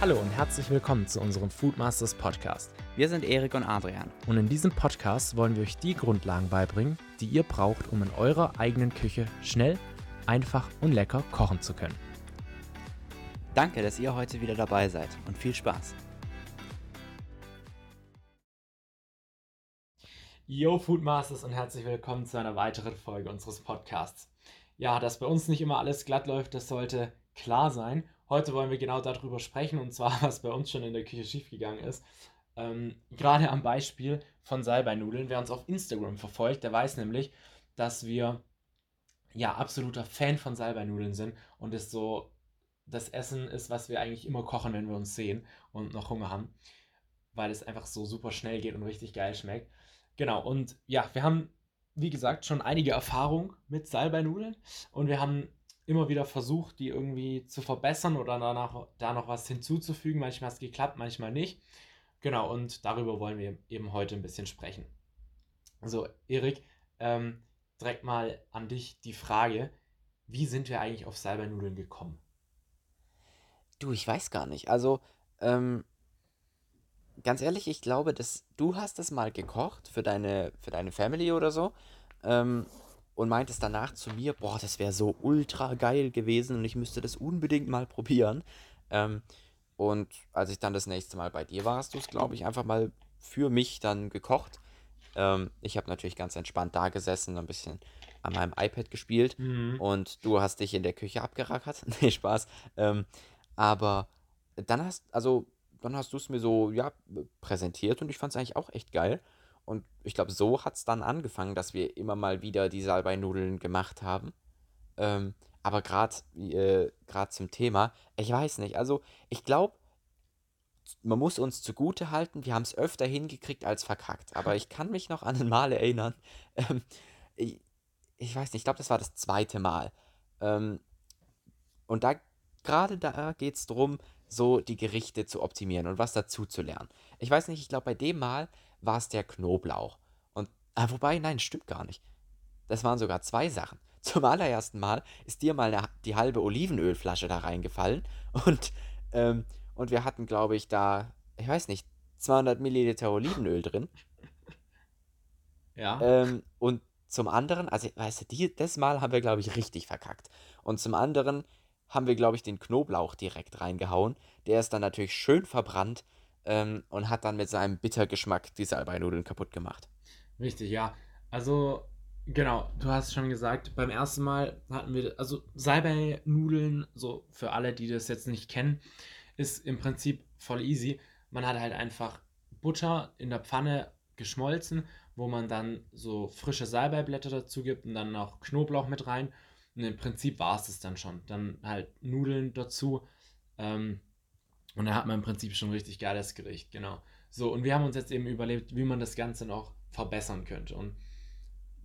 Hallo und herzlich willkommen zu unserem Foodmasters Podcast. Wir sind Erik und Adrian. Und in diesem Podcast wollen wir euch die Grundlagen beibringen, die ihr braucht, um in eurer eigenen Küche schnell, einfach und lecker kochen zu können. Danke, dass ihr heute wieder dabei seid und viel Spaß. Yo Foodmasters und herzlich willkommen zu einer weiteren Folge unseres Podcasts. Ja, dass bei uns nicht immer alles glatt läuft, das sollte klar sein. Heute wollen wir genau darüber sprechen und zwar, was bei uns schon in der Küche schiefgegangen ist. Ähm, gerade am Beispiel von Salbeinudeln. Wer uns auf Instagram verfolgt, der weiß nämlich, dass wir ja absoluter Fan von Salbeinudeln sind und es so das Essen ist, was wir eigentlich immer kochen, wenn wir uns sehen und noch Hunger haben, weil es einfach so super schnell geht und richtig geil schmeckt. Genau, und ja, wir haben, wie gesagt, schon einige Erfahrung mit Salbeinudeln und wir haben immer wieder versucht, die irgendwie zu verbessern oder danach da noch was hinzuzufügen. Manchmal hat es geklappt, manchmal nicht. Genau, und darüber wollen wir eben heute ein bisschen sprechen. So, Erik, ähm, direkt mal an dich die Frage, wie sind wir eigentlich auf Salbeinudeln gekommen? Du, ich weiß gar nicht. Also, ähm, ganz ehrlich, ich glaube, dass du hast das mal gekocht für deine, für deine Family oder so. Ähm, und meintest danach zu mir, boah, das wäre so ultra geil gewesen und ich müsste das unbedingt mal probieren. Ähm, und als ich dann das nächste Mal bei dir war, hast du es, glaube ich, einfach mal für mich dann gekocht. Ähm, ich habe natürlich ganz entspannt da gesessen, ein bisschen an meinem iPad gespielt mhm. und du hast dich in der Küche abgerackert. nee, Spaß. Ähm, aber dann hast, also, dann hast du es mir so, ja, präsentiert und ich fand es eigentlich auch echt geil. Und ich glaube, so hat es dann angefangen, dass wir immer mal wieder die Salbei-Nudeln gemacht haben. Ähm, aber gerade äh, zum Thema, ich weiß nicht, also ich glaube, man muss uns zugute halten, wir haben es öfter hingekriegt als verkackt. Aber ich kann mich noch an ein Mal erinnern. Ähm, ich, ich, weiß nicht, ich glaube, das war das zweite Mal. Ähm, und da, gerade da geht es darum, so die Gerichte zu optimieren und was dazu zu lernen. Ich weiß nicht, ich glaube, bei dem Mal war es der Knoblauch. Und, ah, wobei, nein, stimmt gar nicht. Das waren sogar zwei Sachen. Zum allerersten Mal ist dir mal eine, die halbe Olivenölflasche da reingefallen und, ähm, und wir hatten, glaube ich, da, ich weiß nicht, 200 Milliliter Olivenöl drin. Ja. Ähm, und zum anderen, also, weißt du, die, das Mal haben wir, glaube ich, richtig verkackt. Und zum anderen haben wir, glaube ich, den Knoblauch direkt reingehauen. Der ist dann natürlich schön verbrannt ähm, und hat dann mit seinem Bittergeschmack die Salbeinudeln kaputt gemacht. Richtig, ja. Also, genau, du hast schon gesagt, beim ersten Mal hatten wir, also Salbeinudeln, so für alle, die das jetzt nicht kennen, ist im Prinzip voll easy. Man hat halt einfach Butter in der Pfanne geschmolzen, wo man dann so frische Salbeiblätter dazu gibt und dann noch Knoblauch mit rein. Und im Prinzip war es das dann schon. Dann halt Nudeln dazu. Ähm, und da hat man im Prinzip schon richtig geiles Gericht, genau. So, und wir haben uns jetzt eben überlegt, wie man das Ganze noch verbessern könnte. Und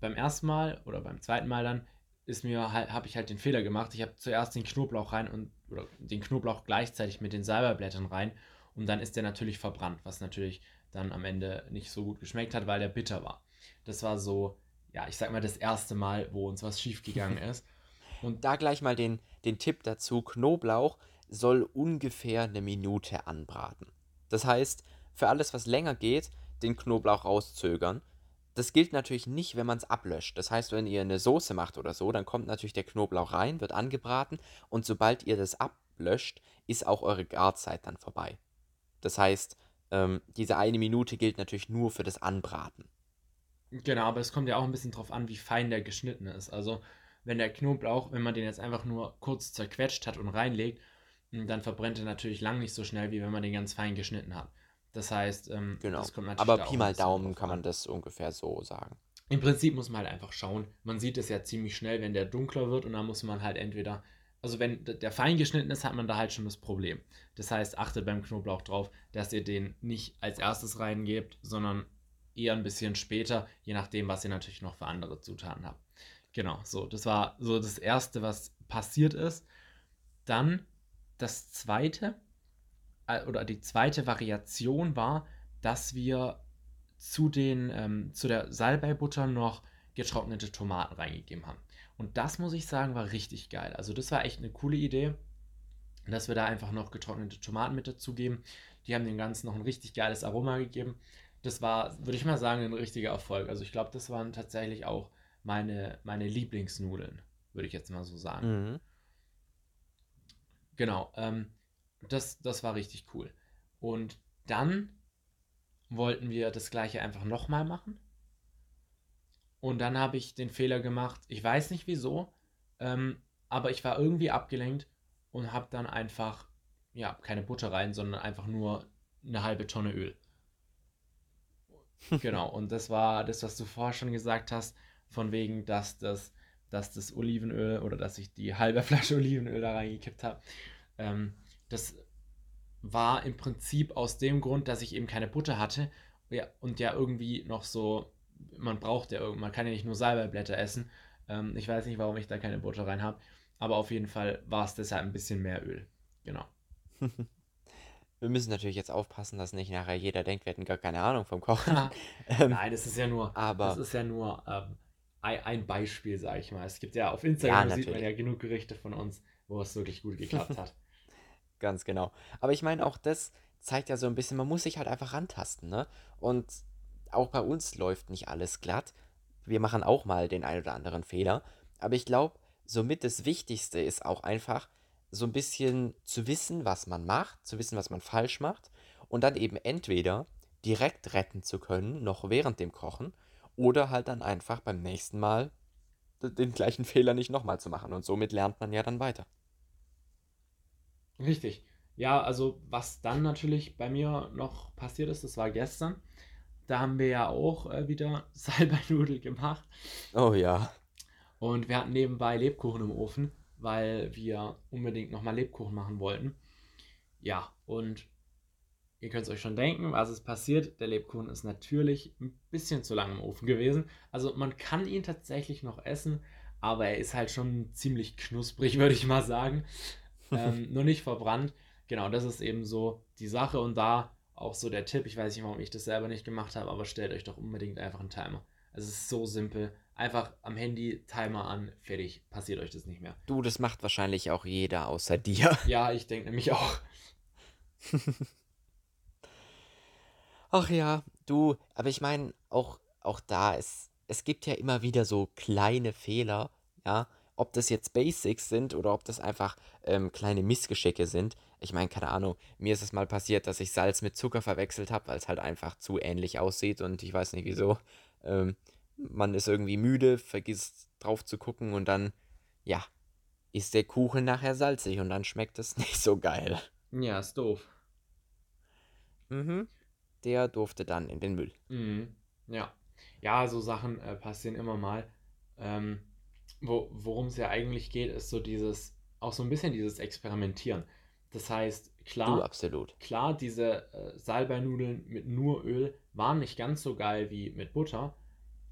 beim ersten Mal oder beim zweiten Mal dann ist mir halt, habe ich halt den Fehler gemacht. Ich habe zuerst den Knoblauch rein und oder den Knoblauch gleichzeitig mit den Salbeiblättern rein und dann ist der natürlich verbrannt, was natürlich dann am Ende nicht so gut geschmeckt hat, weil der bitter war. Das war so, ja, ich sag mal, das erste Mal, wo uns was schief gegangen ist. Und da gleich mal den, den Tipp dazu: Knoblauch soll ungefähr eine Minute anbraten. Das heißt, für alles, was länger geht, den Knoblauch rauszögern. Das gilt natürlich nicht, wenn man es ablöscht. Das heißt, wenn ihr eine Soße macht oder so, dann kommt natürlich der Knoblauch rein, wird angebraten und sobald ihr das ablöscht, ist auch eure Garzeit dann vorbei. Das heißt, ähm, diese eine Minute gilt natürlich nur für das Anbraten. Genau, aber es kommt ja auch ein bisschen drauf an, wie fein der geschnitten ist. Also, wenn der Knoblauch, wenn man den jetzt einfach nur kurz zerquetscht hat und reinlegt, dann verbrennt er natürlich lang nicht so schnell, wie wenn man den ganz fein geschnitten hat. Das heißt, ähm, genau. das kommt natürlich. Aber Pi mal Daumen kann man das ungefähr so sagen. Im Prinzip muss man halt einfach schauen. Man sieht es ja ziemlich schnell, wenn der dunkler wird und dann muss man halt entweder, also wenn der fein geschnitten ist, hat man da halt schon das Problem. Das heißt, achtet beim Knoblauch drauf, dass ihr den nicht als erstes reingebt, sondern eher ein bisschen später, je nachdem, was ihr natürlich noch für andere Zutaten habt. Genau, so, das war so das Erste, was passiert ist. Dann das zweite äh, oder die zweite Variation war, dass wir zu, den, ähm, zu der Salbeibutter noch getrocknete Tomaten reingegeben haben. Und das muss ich sagen, war richtig geil. Also das war echt eine coole Idee. dass wir da einfach noch getrocknete Tomaten mit dazugeben. Die haben dem Ganzen noch ein richtig geiles Aroma gegeben. Das war, würde ich mal sagen, ein richtiger Erfolg. Also ich glaube, das waren tatsächlich auch meine, meine Lieblingsnudeln, würde ich jetzt mal so sagen. Mhm. Genau, ähm, das, das war richtig cool. Und dann wollten wir das gleiche einfach nochmal machen. Und dann habe ich den Fehler gemacht, ich weiß nicht wieso, ähm, aber ich war irgendwie abgelenkt und habe dann einfach, ja, keine Butter rein, sondern einfach nur eine halbe Tonne Öl. Genau, und das war das, was du vorher schon gesagt hast, von wegen, dass das, dass das Olivenöl oder dass ich die halbe Flasche Olivenöl da reingekippt habe. Ähm, das war im Prinzip aus dem Grund, dass ich eben keine Butter hatte ja, und ja irgendwie noch so, man braucht ja, man kann ja nicht nur Salbeiblätter essen. Ähm, ich weiß nicht, warum ich da keine Butter rein habe, aber auf jeden Fall war es deshalb ein bisschen mehr Öl. Genau. Wir müssen natürlich jetzt aufpassen, dass nicht nachher jeder denkt, wir hätten gar keine Ahnung vom Kochen. Ähm, Nein, das ist ja nur, aber das ist ja nur ähm, ein, Beispiel, sage ich mal. Es gibt ja auf Instagram ja, sieht man ja genug Gerichte von uns, wo es wirklich gut geklappt hat. Ganz genau. Aber ich meine, auch das zeigt ja so ein bisschen, man muss sich halt einfach rantasten, ne? Und auch bei uns läuft nicht alles glatt. Wir machen auch mal den ein oder anderen Fehler. Aber ich glaube, somit das Wichtigste ist auch einfach, so ein bisschen zu wissen, was man macht, zu wissen, was man falsch macht und dann eben entweder direkt retten zu können, noch während dem Kochen, oder halt dann einfach beim nächsten Mal den gleichen Fehler nicht nochmal zu machen. Und somit lernt man ja dann weiter. Richtig. Ja, also was dann natürlich bei mir noch passiert ist, das war gestern. Da haben wir ja auch äh, wieder Salbei-Nudel gemacht. Oh ja. Und wir hatten nebenbei Lebkuchen im Ofen, weil wir unbedingt nochmal Lebkuchen machen wollten. Ja, und ihr könnt es euch schon denken, was ist passiert. Der Lebkuchen ist natürlich ein bisschen zu lang im Ofen gewesen. Also man kann ihn tatsächlich noch essen, aber er ist halt schon ziemlich knusprig, würde ich mal sagen. Ähm, nur nicht verbrannt. Genau, das ist eben so die Sache. Und da auch so der Tipp, ich weiß nicht, warum ich das selber nicht gemacht habe, aber stellt euch doch unbedingt einfach einen Timer. Es ist so simpel. Einfach am Handy Timer an, fertig, passiert euch das nicht mehr. Du, das macht wahrscheinlich auch jeder außer dir. Ja, ich denke nämlich auch. Ach ja, du, aber ich meine, auch, auch da, es, es gibt ja immer wieder so kleine Fehler, ja, ob das jetzt Basics sind oder ob das einfach ähm, kleine Missgeschicke sind. Ich meine, keine Ahnung, mir ist es mal passiert, dass ich Salz mit Zucker verwechselt habe, weil es halt einfach zu ähnlich aussieht und ich weiß nicht wieso. Ähm, man ist irgendwie müde, vergisst drauf zu gucken und dann, ja, ist der Kuchen nachher salzig und dann schmeckt es nicht so geil. Ja, ist doof. Mhm. Der durfte dann in den Müll. Mhm. Ja. Ja, so Sachen äh, passieren immer mal. Ähm, wo, worum es ja eigentlich geht, ist so dieses, auch so ein bisschen dieses Experimentieren. Das heißt, Du, klar, absolut. klar, diese äh, Salbeinudeln mit nur Öl waren nicht ganz so geil wie mit Butter,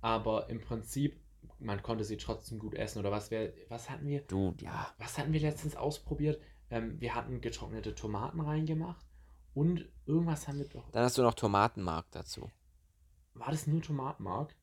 aber im Prinzip, man konnte sie trotzdem gut essen. Oder was wir, was hatten wir? Du, ja. Was hatten wir letztens ausprobiert? Ähm, wir hatten getrocknete Tomaten reingemacht und irgendwas haben wir doch. Dann hast du noch Tomatenmark dazu. War das nur Tomatenmark?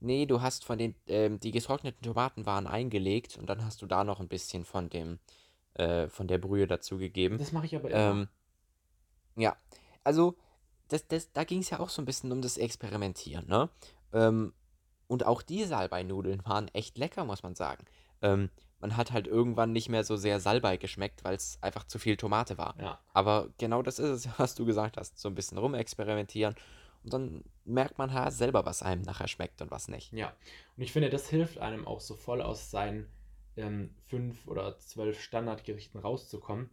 Nee, du hast von den, ähm, die getrockneten Tomaten waren eingelegt und dann hast du da noch ein bisschen von dem, äh, von der Brühe dazu gegeben. Das mache ich aber immer. Ähm, ja, also, das, das, da ging es ja auch so ein bisschen um das Experimentieren, ne? Ähm, und auch die Salbei-Nudeln waren echt lecker, muss man sagen. Ähm, man hat halt irgendwann nicht mehr so sehr Salbei geschmeckt, weil es einfach zu viel Tomate war. Ja. Aber genau das ist es, was du gesagt hast. So ein bisschen rumexperimentieren. Und dann merkt man halt selber, was einem nachher schmeckt und was nicht. Ja, und ich finde, das hilft einem auch so voll aus seinen ähm, fünf oder zwölf Standardgerichten rauszukommen.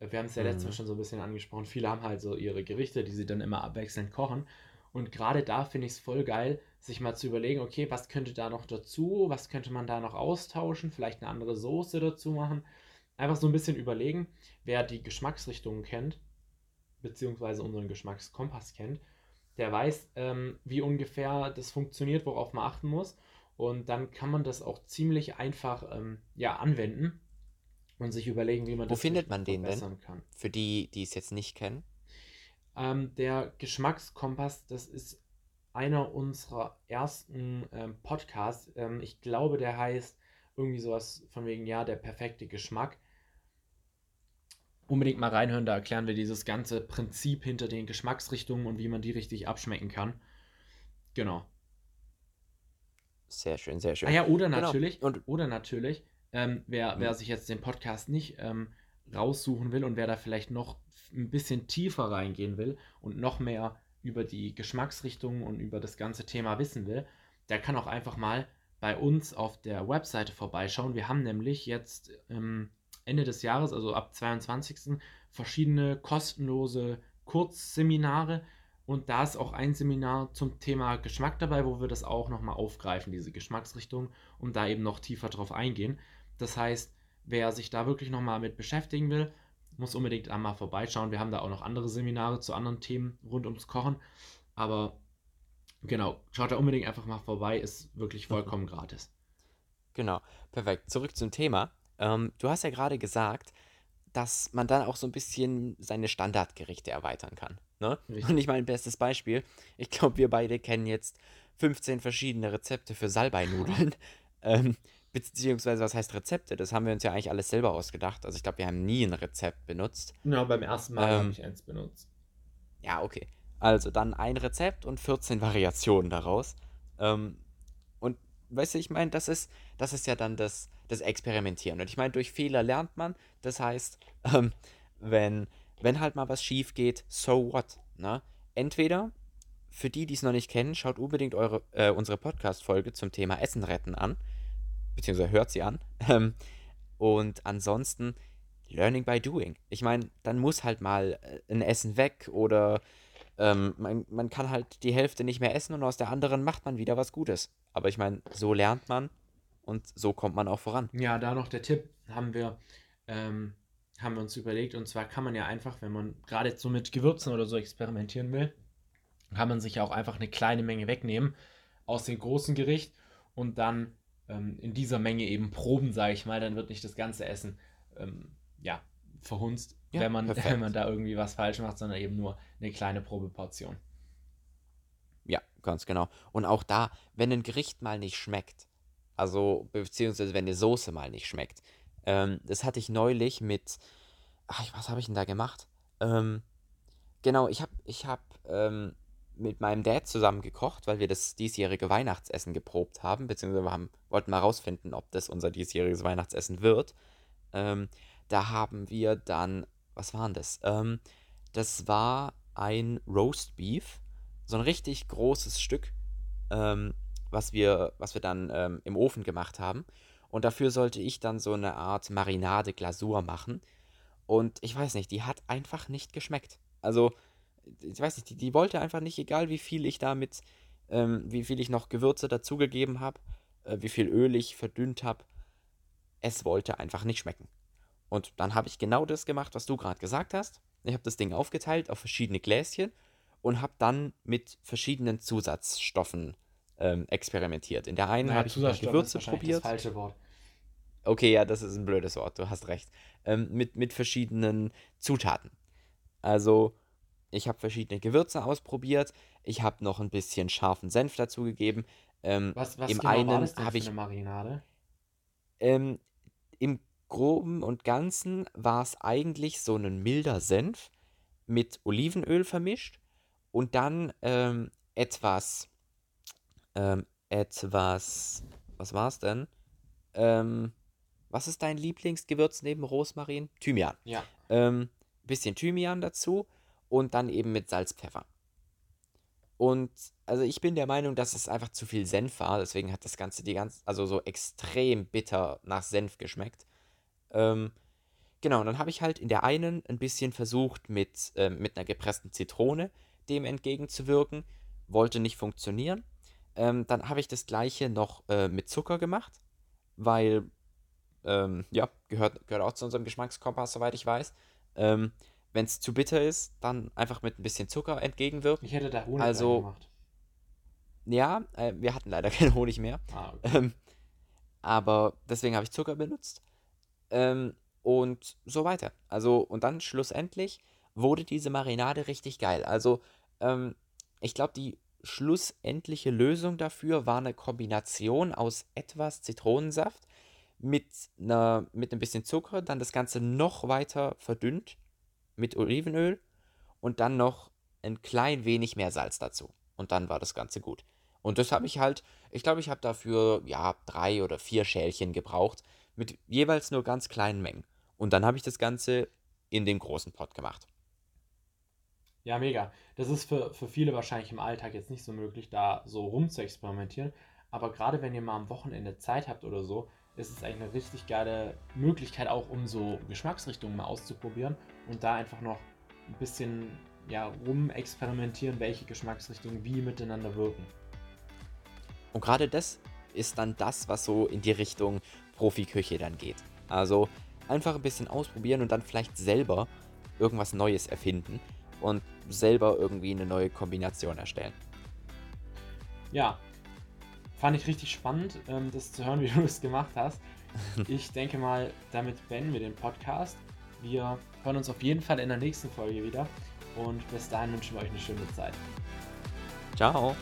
Äh, Wir haben es ja letztes Mal Mhm. schon so ein bisschen angesprochen. Viele haben halt so ihre Gerichte, die sie dann immer abwechselnd kochen. Und gerade da finde ich es voll geil, sich mal zu überlegen, okay, was könnte da noch dazu? Was könnte man da noch austauschen? Vielleicht eine andere Soße dazu machen. Einfach so ein bisschen überlegen, wer die Geschmacksrichtungen kennt, beziehungsweise unseren Geschmackskompass kennt, der weiß, ähm, wie ungefähr das funktioniert, worauf man achten muss. Und dann kann man das auch ziemlich einfach ähm, ja, anwenden und sich überlegen, wie man Wo das findet man den denn? verbessern kann. Für die, die es jetzt nicht kennen. Ähm, der Geschmackskompass, das ist einer unserer ersten ähm, Podcasts. Ähm, ich glaube, der heißt irgendwie sowas von wegen, ja, der perfekte Geschmack. unbedingt mal reinhören, da erklären wir dieses ganze Prinzip hinter den Geschmacksrichtungen und wie man die richtig abschmecken kann. Genau. Sehr schön, sehr schön. Ah ja, oder Genau. natürlich, Und oder natürlich, ähm, wer, wer Mhm. sich jetzt den Podcast nicht ähm, raussuchen will und wer da vielleicht noch ein bisschen tiefer reingehen will und noch mehr über die Geschmacksrichtungen und über das ganze Thema wissen will, der kann auch einfach mal bei uns auf der Webseite vorbeischauen. Wir haben nämlich jetzt ähm, Ende des Jahres, also ab 22. verschiedene kostenlose Kurzseminare und da ist auch ein Seminar zum Thema Geschmack dabei, wo wir das auch nochmal aufgreifen, diese Geschmacksrichtung, und da eben noch tiefer drauf eingehen. Das heißt, wer sich da wirklich nochmal mit beschäftigen will, muss unbedingt einmal vorbeischauen. Wir haben da auch noch andere Seminare zu anderen Themen rund ums Kochen. Aber genau, schaut da unbedingt einfach mal vorbei, ist wirklich vollkommen gratis. Genau, perfekt. Zurück zum Thema. Ähm, du hast ja gerade gesagt, dass man dann auch so ein bisschen seine Standardgerichte erweitern kann. Ne? Richtig. Und ich meine, bestes Beispiel, ich glaube, wir beide kennen jetzt 15 verschiedene Rezepte für Salbeinudeln. ähm, beziehungsweise, was heißt Rezepte? Das haben wir uns ja eigentlich alles selber ausgedacht. Also ich glaube, wir haben nie ein Rezept benutzt. Ja, beim ersten Mal Ähm, habe ich eins benutzt. Ja, okay. Also dann ein Rezept und 14 Variationen daraus. Ähm, und weißt du, ich meine, das ist, das ist ja dann das, das Experimentieren. Und ich meine, durch Fehler lernt man. Das heißt, ähm, wenn, wenn halt mal was schief geht, so what? Ne? Entweder, für die, die es noch nicht kennen, schaut unbedingt eure, äh, unsere Podcast-Folge zum Thema Essen retten an. Beziehungsweise hört sie an. Ähm, und ansonsten Learning by Doing. Ich meine, dann muss halt mal äh, ein Essen weg oder ähm, man, man kann halt die Hälfte nicht mehr essen und aus der anderen macht man wieder was Gutes. Aber ich meine, so lernt man und so kommt man auch voran. Ja, da noch der Tipp, haben wir, ähm, haben wir uns überlegt. Und zwar kann man ja einfach, wenn man gerade so mit Gewürzen oder so experimentieren will, kann man sich ja auch einfach eine kleine Menge wegnehmen aus dem großen Gericht und dann ähm, in dieser Menge eben proben, sage ich mal. Dann wird nicht das ganze Essen ähm, ja, verhunzt, Ja, wenn, man, perfekt. wenn man da irgendwie was falsch macht, sondern eben nur eine kleine Probeportion. Ja, ganz genau. Und auch da, wenn ein Gericht mal nicht schmeckt, also beziehungsweise wenn eine Soße mal nicht schmeckt, ähm, das hatte ich neulich mit, ach, was habe ich denn da gemacht? Ähm, genau, ich habe ich hab, ähm, mit meinem Dad zusammen gekocht, weil wir das diesjährige Weihnachtsessen geprobt haben, beziehungsweise wir haben, wollten mal rausfinden, ob das unser diesjähriges Weihnachtsessen wird. Ähm, da haben wir dann, was war denn das? Ähm, das war ein Roast Beef, so ein richtig großes Stück, ähm, was wir, was wir dann ähm, im Ofen gemacht haben. Und dafür sollte ich dann so eine Art Marinade-Glasur machen. Und ich weiß nicht, die hat einfach nicht geschmeckt. Also, ich weiß nicht, die, die wollte einfach nicht, egal wie viel ich damit, ähm, wie viel ich noch Gewürze dazugegeben habe, äh, wie viel Öl ich verdünnt habe. Es wollte einfach nicht schmecken. Und dann habe ich genau das gemacht, was du gerade gesagt hast. Ich habe das Ding aufgeteilt auf verschiedene Gläschen und habe dann mit verschiedenen Zusatzstoffen ähm, experimentiert. In der einen habe ich Gewürze probiert. Das falsche Wort. Okay, ja, das ist ein blödes Wort, du hast recht. Ähm, mit, mit verschiedenen Zutaten. Also, ich habe verschiedene Gewürze ausprobiert. Ich habe noch ein bisschen scharfen Senf dazugegeben. Ähm, Was, was Im genau war einen das denn für ich- eine Marinade? ähm, Im Groben und Ganzen war es eigentlich so ein milder Senf mit Olivenöl vermischt und dann ähm, etwas, ähm, etwas, was war es denn? Ähm, was ist dein Lieblingsgewürz neben Rosmarin? Thymian. Ja. Ähm, bisschen Thymian dazu und dann eben mit Salz, Pfeffer. Und also ich bin der Meinung, dass es einfach zu viel Senf war, deswegen hat das Ganze die ganz, also so extrem bitter nach Senf geschmeckt. Ähm, genau, und dann habe ich halt in der einen ein bisschen versucht, mit, ähm, mit einer gepressten Zitrone dem entgegenzuwirken. Wollte nicht funktionieren. Ähm, dann habe ich das gleiche noch äh, mit Zucker gemacht, weil, ähm, ja, gehört, gehört auch zu unserem Geschmackskompass, soweit ich weiß. Ähm, Wenn es zu bitter ist, dann einfach mit ein bisschen Zucker entgegenwirken. Ich hätte da Honig Also- reingemacht. Ja, äh, wir hatten leider keinen Honig mehr. Ah, okay. Ähm, aber deswegen habe ich Zucker benutzt. Ähm, und so weiter. Also, und dann schlussendlich wurde diese Marinade richtig geil. Also, ähm, ich glaube, die schlussendliche Lösung dafür war eine Kombination aus etwas Zitronensaft mit, einer, mit ein bisschen Zucker, dann das Ganze noch weiter verdünnt mit Olivenöl und dann noch ein klein wenig mehr Salz dazu. Und dann war das Ganze gut. Und das habe ich halt, ich glaube, ich habe dafür ja drei oder vier Schälchen gebraucht, mit jeweils nur ganz kleinen Mengen. Und dann habe ich das Ganze in den großen Pot gemacht. Ja, mega. Das ist für, für viele wahrscheinlich im Alltag jetzt nicht so möglich, da so rum zu experimentieren. Aber gerade wenn ihr mal am Wochenende Zeit habt oder so, ist es eigentlich eine richtig geile Möglichkeit, auch um so Geschmacksrichtungen mal auszuprobieren und da einfach noch ein bisschen ja, rumexperimentieren, welche Geschmacksrichtungen wie miteinander wirken. Und gerade das ist dann das, was so in die Richtung Profiküche dann geht. Also einfach ein bisschen ausprobieren und dann vielleicht selber irgendwas Neues erfinden und selber irgendwie eine neue Kombination erstellen. Ja, fand ich richtig spannend, ähm, das zu hören, wie du es gemacht hast. Ich denke mal, damit beenden wir den Podcast. Wir hören uns auf jeden Fall in der nächsten Folge wieder und bis dahin wünschen wir euch eine schöne Zeit. Ciao.